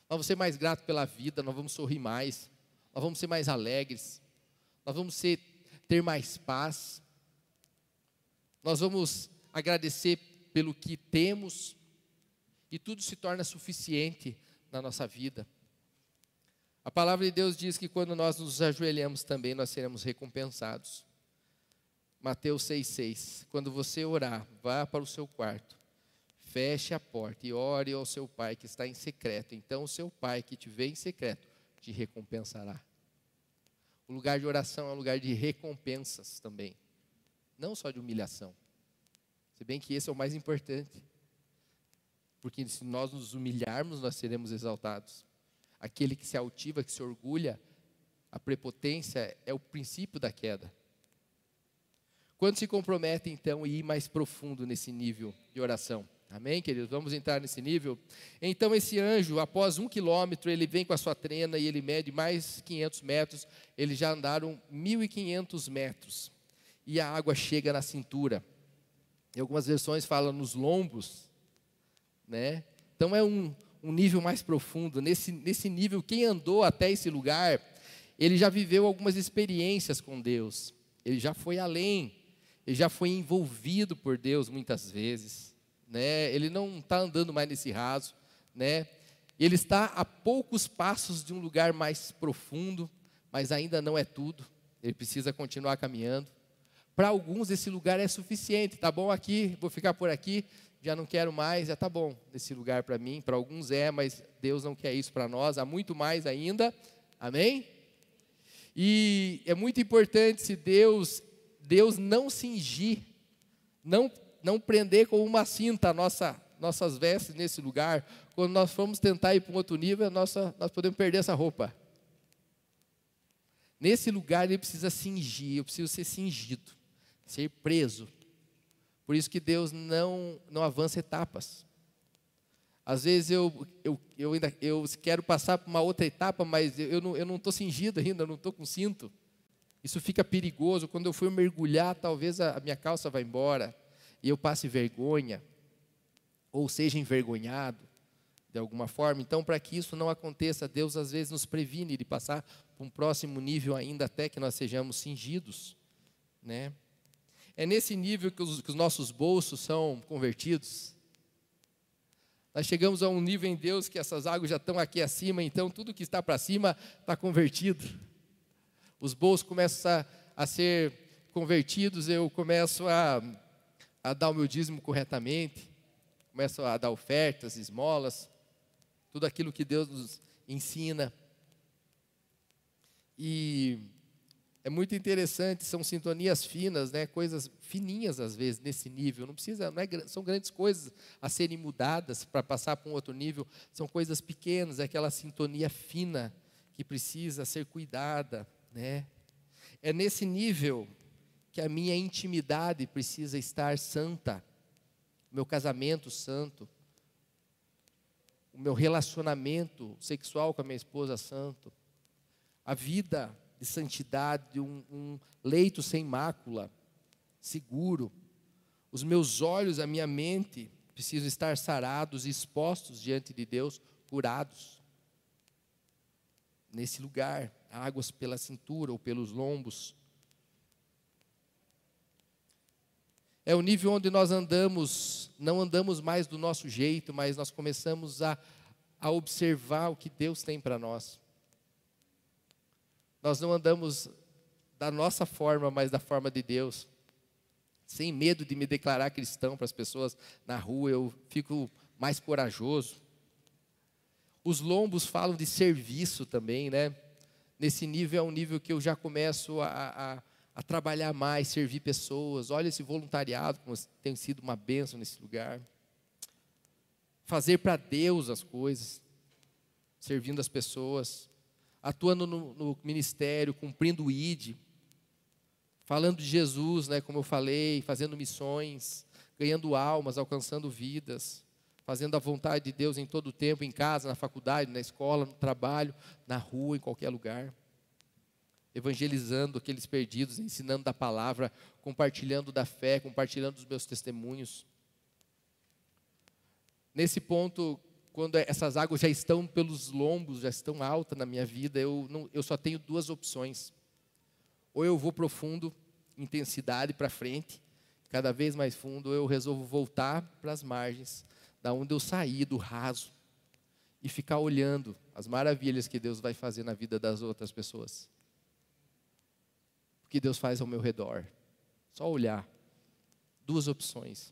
Nós vamos ser mais gratos pela vida, nós vamos sorrir mais, nós vamos ser mais alegres, nós vamos ser, ter mais paz, nós vamos agradecer pelo que temos e tudo se torna suficiente na nossa vida. A palavra de Deus diz que quando nós nos ajoelhamos também nós seremos recompensados. Mateus 6,6. Quando você orar, vá para o seu quarto, feche a porta e ore ao seu pai que está em secreto. Então o seu pai que te vê em secreto te recompensará. O lugar de oração é um lugar de recompensas também, não só de humilhação. Se bem que esse é o mais importante. Porque se nós nos humilharmos, nós seremos exaltados. Aquele que se altiva, que se orgulha, a prepotência é o princípio da queda. Quando se compromete, então, e ir mais profundo nesse nível de oração? Amém, queridos? Vamos entrar nesse nível? Então, esse anjo, após um quilômetro, ele vem com a sua trena e ele mede mais 500 metros. Eles já andaram 1.500 metros. E a água chega na cintura. Em algumas versões falam nos lombos. Né? Então, é um, um nível mais profundo. Nesse, nesse nível, quem andou até esse lugar, ele já viveu algumas experiências com Deus. Ele já foi além. Ele já foi envolvido por Deus muitas vezes né? Ele não está andando mais nesse raso, né? Ele está a poucos passos de um lugar mais profundo, mas ainda não é tudo. Ele precisa continuar caminhando. Para alguns esse lugar é suficiente, tá bom aqui, vou ficar por aqui, já não quero mais, já tá bom esse lugar para mim. Para alguns é, mas Deus não quer isso para nós, há muito mais ainda. Amém? E é muito importante se Deus Deus não cingir, não não prender com uma cinta nossa, nossas vestes nesse lugar. Quando nós formos tentar ir para um outro nível, nossa, nós podemos perder essa roupa. Nesse lugar ele precisa cingir, eu preciso ser cingido, ser preso. Por isso que Deus não, não avança etapas. Às vezes eu, eu, eu ainda eu quero passar para uma outra etapa, mas eu, eu não estou cingido ainda, eu não estou com cinto. Isso fica perigoso. Quando eu for mergulhar, talvez a, a minha calça vá embora e eu passe vergonha, ou seja envergonhado de alguma forma. Então, para que isso não aconteça, Deus às vezes nos previne de passar para um próximo nível ainda até que nós sejamos cingidos, né? É nesse nível que os, que os nossos bolsos são convertidos. Nós chegamos a um nível em Deus que essas águas já estão aqui acima, então tudo que está para cima está convertido. Os bolsos começam a, a ser convertidos, eu começo a a dar o meu dízimo corretamente, começo a dar ofertas, esmolas, tudo aquilo que Deus nos ensina. E é muito interessante, são sintonias finas, né? coisas fininhas às vezes nesse nível. Não precisa, não é, são grandes coisas a serem mudadas para passar para um outro nível. São coisas pequenas, é aquela sintonia fina que precisa ser cuidada, né? É nesse nível que a minha intimidade precisa estar santa, meu casamento santo, o meu relacionamento sexual com a minha esposa santo, a vida de santidade, um, um leito sem mácula, seguro, os meus olhos, a minha mente precisam estar sarados e expostos diante de Deus, curados. Nesse lugar, águas pela cintura ou pelos lombos, É o nível onde nós andamos, não andamos mais do nosso jeito, mas nós começamos a, a observar o que Deus tem para nós. Nós não andamos da nossa forma, mas da forma de Deus. Sem medo de me declarar cristão para as pessoas na rua, eu fico mais corajoso. Os lombos falam de serviço também, né? Nesse nível é um nível que eu já começo a, a a trabalhar mais, servir pessoas. Olha esse voluntariado, como tem sido uma bênção nesse lugar. Fazer para Deus as coisas, servindo as pessoas, atuando no, no ministério, cumprindo o ID, falando de Jesus, né, como eu falei, fazendo missões, ganhando almas, alcançando vidas, fazendo a vontade de Deus em todo o tempo, em casa, na faculdade, na escola, no trabalho, na rua, em qualquer lugar. Evangelizando aqueles perdidos, ensinando da palavra, compartilhando da fé, compartilhando os meus testemunhos. Nesse ponto, quando essas águas já estão pelos lombos, já estão altas na minha vida, eu, não, eu só tenho duas opções. Ou eu vou profundo, intensidade para frente, cada vez mais fundo, ou eu resolvo voltar para as margens, da onde eu saí, do raso, e ficar olhando as maravilhas que Deus vai fazer na vida das outras pessoas. O que Deus faz ao meu redor. Só olhar. Duas opções.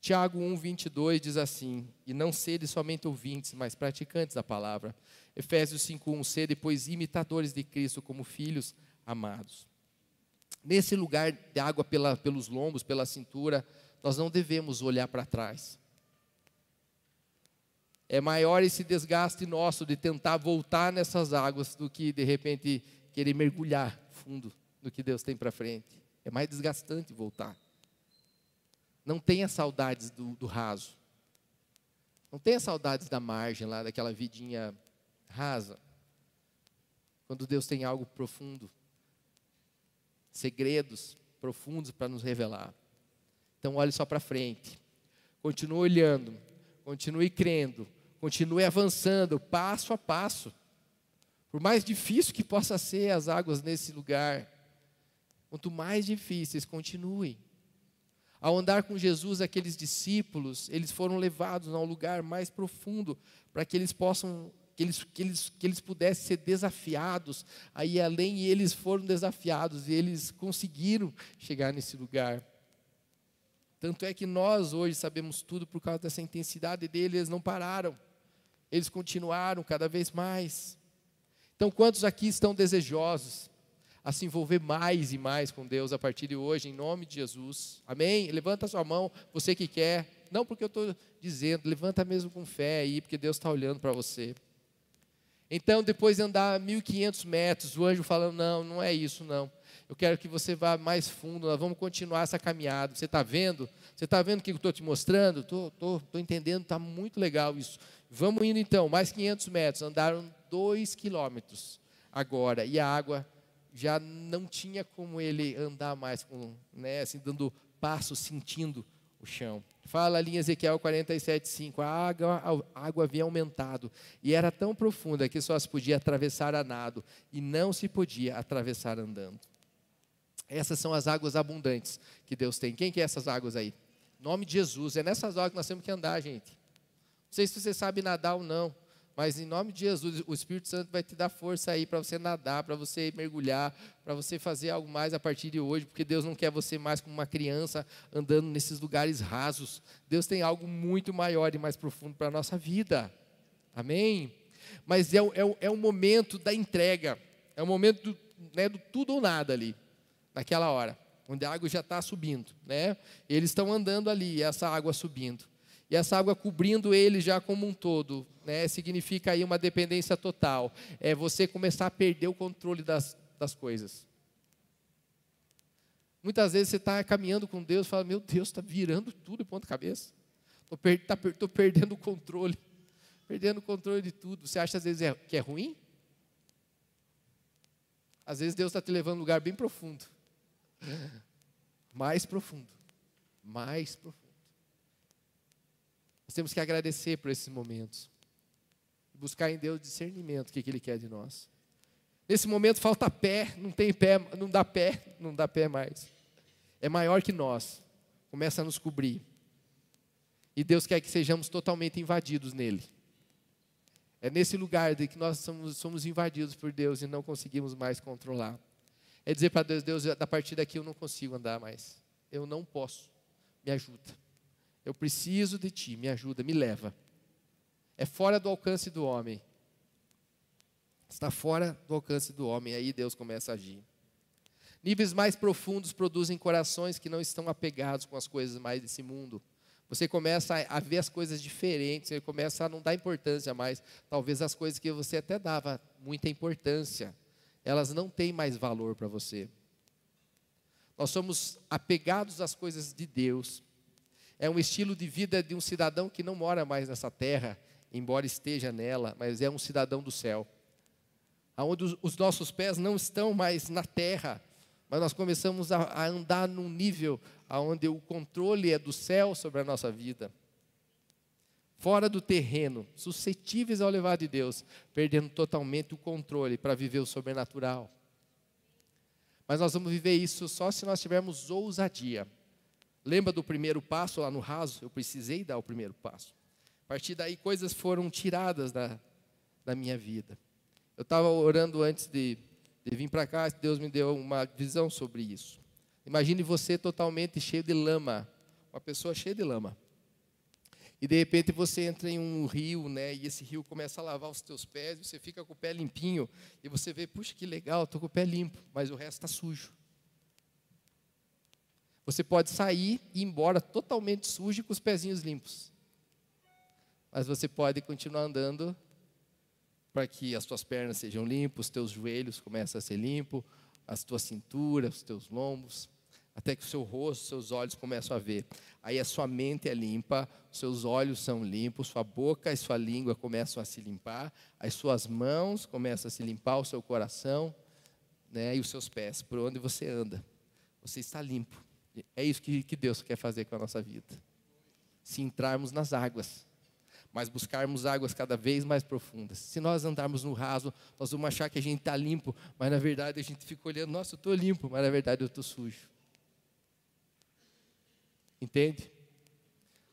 Tiago 1, 22 diz assim: E não sede somente ouvintes, mas praticantes da palavra. Efésios 5, 1: Sede, pois, imitadores de Cristo como filhos amados. Nesse lugar de água pela, pelos lombos, pela cintura, nós não devemos olhar para trás. É maior esse desgaste nosso de tentar voltar nessas águas do que, de repente, querer mergulhar fundo no que Deus tem para frente. É mais desgastante voltar. Não tenha saudades do, do raso. Não tenha saudades da margem lá, daquela vidinha rasa. Quando Deus tem algo profundo, segredos profundos para nos revelar. Então, olhe só para frente. Continue olhando, continue crendo, continue avançando, passo a passo. Por mais difícil que possa ser as águas nesse lugar, quanto mais difíceis, continuem. Ao andar com Jesus, aqueles discípulos, eles foram levados a um lugar mais profundo, para que eles possam, que eles, que eles, que eles pudessem ser desafiados, aí além, e eles foram desafiados, e eles conseguiram chegar nesse lugar. Tanto é que nós hoje sabemos tudo por causa dessa intensidade deles, eles não pararam, eles continuaram cada vez mais. Então, quantos aqui estão desejosos a se envolver mais e mais com Deus a partir de hoje, em nome de Jesus. Amém? Levanta sua mão, você que quer. Não porque eu estou dizendo, levanta mesmo com fé aí, porque Deus está olhando para você. Então, depois de andar 1.500 metros, o anjo falando: Não, não é isso, não. Eu quero que você vá mais fundo, nós vamos continuar essa caminhada. Você está vendo? Você está vendo o que eu estou te mostrando? Estou entendendo, está muito legal isso. Vamos indo então, mais 500 metros. Andaram 2 quilômetros agora, e a água já não tinha como ele andar mais, com, né, assim, dando passos, sentindo o chão. Fala ali em Ezequiel 47,5: a água, a água havia aumentado e era tão profunda que só se podia atravessar a nado e não se podia atravessar andando. Essas são as águas abundantes que Deus tem. Quem que é essas águas aí? Nome de Jesus. É nessas águas que nós temos que andar, gente. Não sei se você sabe nadar ou não. Mas em nome de Jesus, o Espírito Santo vai te dar força aí para você nadar, para você mergulhar, para você fazer algo mais a partir de hoje, porque Deus não quer você mais como uma criança andando nesses lugares rasos. Deus tem algo muito maior e mais profundo para a nossa vida. Amém? Mas é, é, é o momento da entrega, é o momento do, né, do tudo ou nada ali, naquela hora, onde a água já está subindo. Né? Eles estão andando ali, essa água subindo e essa água cobrindo ele já como um todo, né, significa aí uma dependência total. É você começar a perder o controle das, das coisas. Muitas vezes você está caminhando com Deus e fala, meu Deus, está virando tudo ponta cabeça. Estou per tá, perdendo o controle. Perdendo o controle de tudo. Você acha às vezes é, que é ruim? Às vezes Deus está te levando a um lugar bem profundo. <laughs> Mais profundo. Mais profundo. Nós temos que agradecer por esses momentos. Buscar em Deus discernimento, o que, Ele quer de nós. Nesse momento falta pé, não tem pé, não dá pé, não dá pé mais. É maior que nós. Começa a nos cobrir. E Deus quer que sejamos totalmente invadidos nele. É nesse lugar de que nós somos, somos invadidos por Deus e não conseguimos mais controlar. É dizer para Deus, Deus, a partir daqui eu não consigo andar mais. Eu não posso. Me ajuda. Eu preciso de ti, me ajuda, me leva. É fora do alcance do homem. Está fora do alcance do homem, aí Deus começa a agir. Níveis mais profundos produzem corações que não estão apegados com as coisas mais desse mundo. Você começa a ver as coisas diferentes, você começa a não dar importância mais. Talvez as coisas que você até dava muita importância, elas não têm mais valor para você. Nós somos apegados às coisas de Deus. É um estilo de vida de um cidadão que não mora mais nessa terra, embora esteja nela, mas é um cidadão do céu. Onde os nossos pés não estão mais na terra, mas nós começamos a, andar num nível onde o controle é do céu sobre a nossa vida fora do terreno, suscetíveis ao levar de Deus, perdendo totalmente o controle para viver o sobrenatural. Mas nós vamos viver isso só se nós tivermos ousadia. Lembra do primeiro passo lá no raso? Eu precisei dar o primeiro passo. A partir daí, coisas foram tiradas da, da minha vida. Eu estava orando antes de, de vir para cá, Deus me deu uma visão sobre isso. Imagine você totalmente cheio de lama, uma pessoa cheia de lama. E de repente você entra em um rio, né? E esse rio começa a lavar os teus pés, você fica com o pé limpinho, e você vê, puxa, que legal, estou com o pé limpo, mas o resto está sujo. Você pode sair e ir embora totalmente sujo com os pezinhos limpos. Mas você pode continuar andando para que as tuas pernas sejam limpas, os teus joelhos comecem a ser limpos, as tuas cinturas, os teus lombos até que o seu rosto, seus olhos começam a ver. Aí a sua mente é limpa, seus olhos são limpos, sua boca e sua língua começam a se limpar, as suas mãos começam a se limpar, o seu coração né, e os seus pés, por onde você anda. Você está limpo. É isso que, que Deus quer fazer com a nossa vida. Se entrarmos nas águas, mas buscarmos águas cada vez mais profundas. Se nós andarmos no raso, nós vamos achar que a gente está limpo, mas na verdade a gente fica olhando, nossa, eu estou limpo, mas na verdade eu estou sujo. Entende?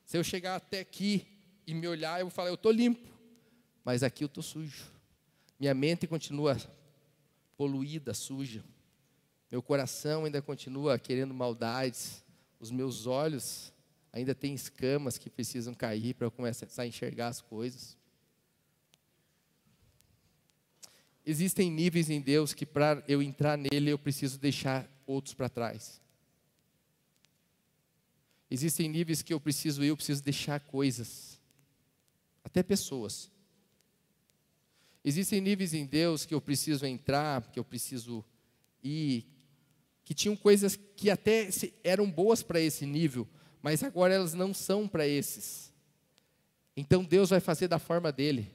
Se eu chegar até aqui e me olhar, eu vou falar, eu estou limpo, mas aqui eu estou sujo. Minha mente continua poluída, suja. Meu coração ainda continua querendo maldades. Os meus olhos ainda têm escamas que precisam cair para eu começar a enxergar as coisas. Existem níveis em Deus que para eu entrar nele eu preciso deixar outros para trás. Existem níveis que eu preciso eu preciso deixar coisas, até pessoas. Existem níveis em Deus que eu preciso entrar, que eu preciso ir, que tinham coisas que até eram boas para esse nível, mas agora elas não são para esses. Então Deus vai fazer da forma dele.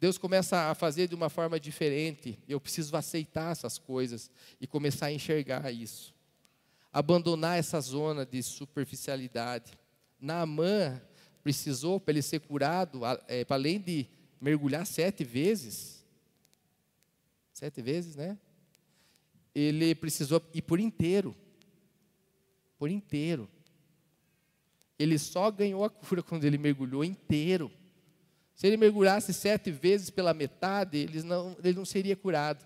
Deus começa a fazer de uma forma diferente. Eu preciso aceitar essas coisas e começar a enxergar isso abandonar essa zona de superficialidade. Naamã precisou, para ele ser curado, é, para além de mergulhar sete vezes, sete vezes, né? Ele precisou ir por inteiro, por inteiro. Ele só ganhou a cura quando ele mergulhou inteiro. Se ele mergulhasse sete vezes pela metade, ele não, ele não seria curado.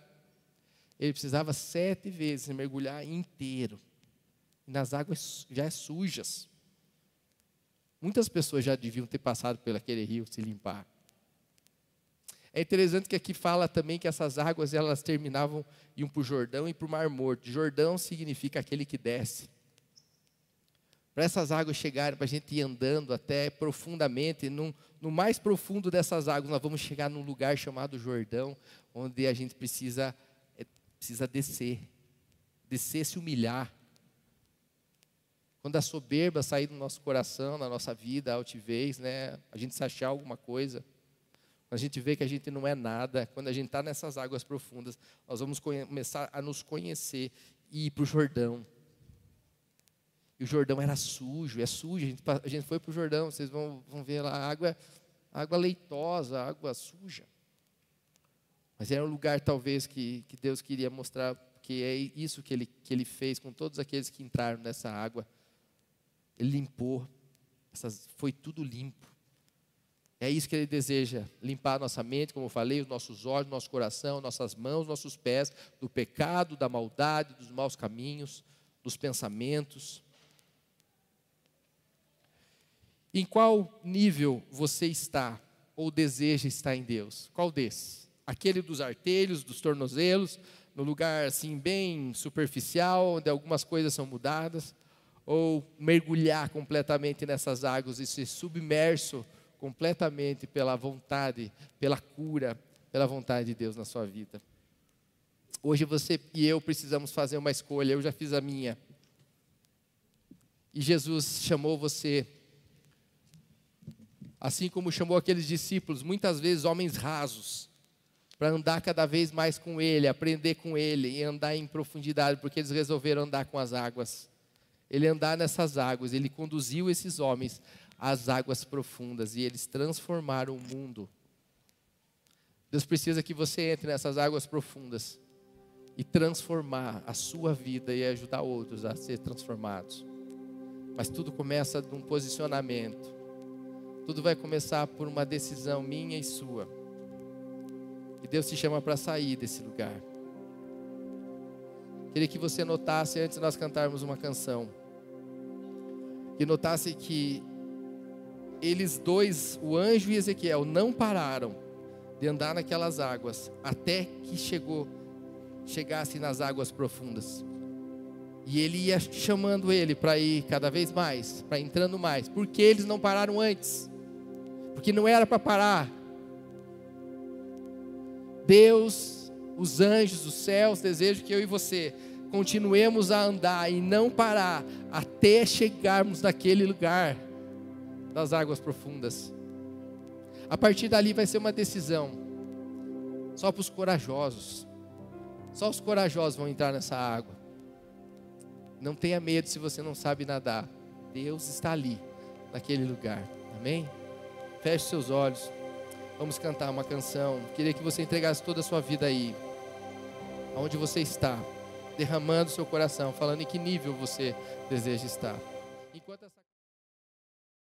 Ele precisava sete vezes mergulhar inteiro nas águas já sujas. Muitas pessoas já deviam ter passado por aquele rio se limpar. É interessante que aqui fala também que essas águas elas terminavam iam para o Jordão e para o Mar Morto. Jordão significa aquele que desce. Para essas águas chegarem, para a gente ir andando até profundamente, num, no mais profundo dessas águas, nós vamos chegar num lugar chamado Jordão, onde a gente precisa, é, precisa descer, descer, se humilhar, quando a soberba sair do nosso coração, na nossa vida, a altivez, né? a gente se achar alguma coisa, a gente vê que a gente não é nada, quando a gente está nessas águas profundas, nós vamos começar a nos conhecer e ir para o Jordão. E o Jordão era sujo, é sujo. A gente, a gente foi para o Jordão, vocês vão, vão ver lá, água, água leitosa, água suja. Mas era um lugar, talvez, que, que Deus queria mostrar que é isso que ele, que ele fez com todos aqueles que entraram nessa água ele limpou, essas, foi tudo limpo. É isso que Ele deseja, limpar nossa mente, como eu falei, os nossos olhos, nosso coração, nossas mãos, nossos pés, do pecado, da maldade, dos maus caminhos, dos pensamentos. Em qual nível você está ou deseja estar em Deus? Qual desses? Aquele dos artelhos, dos tornozelos, no lugar assim bem superficial, onde algumas coisas são mudadas? ou mergulhar completamente nessas águas e ser submerso completamente pela vontade, pela cura, pela vontade de Deus na sua vida. Hoje você e eu precisamos fazer uma escolha, eu já fiz a minha. E Jesus chamou você, assim como chamou aqueles discípulos, muitas vezes homens rasos, para andar cada vez mais com Ele, aprender com Ele e andar em profundidade, porque eles resolveram andar com as águas. Ele andar nessas águas, ele conduziu esses homens às águas profundas e eles transformaram o mundo. Deus precisa que você entre nessas águas profundas e transformar a sua vida e ajudar outros a ser transformados. Mas tudo começa de um posicionamento. Tudo vai começar por uma decisão minha e sua. E Deus te chama para sair desse lugar. Queria que você notasse, antes de nós cantarmos uma canção, que notasse que eles dois, o anjo e Ezequiel, não pararam de andar naquelas águas até que chegou, chegasse nas águas profundas. E ele ia chamando ele para ir cada vez mais, para entrando mais. Porque eles não pararam antes? Porque não era para parar, Deus, os anjos, os céus desejam que eu e você continuemos a andar e não parar até chegarmos naquele lugar das águas profundas. A partir dali vai ser uma decisão só para os corajosos. Só os corajosos vão entrar nessa água. Não tenha medo se você não sabe nadar. Deus está ali, naquele lugar. Amém? Feche seus olhos. Vamos cantar uma canção. Queria que você entregasse toda a sua vida aí. Onde você está, derramando seu coração, falando em que nível você deseja estar.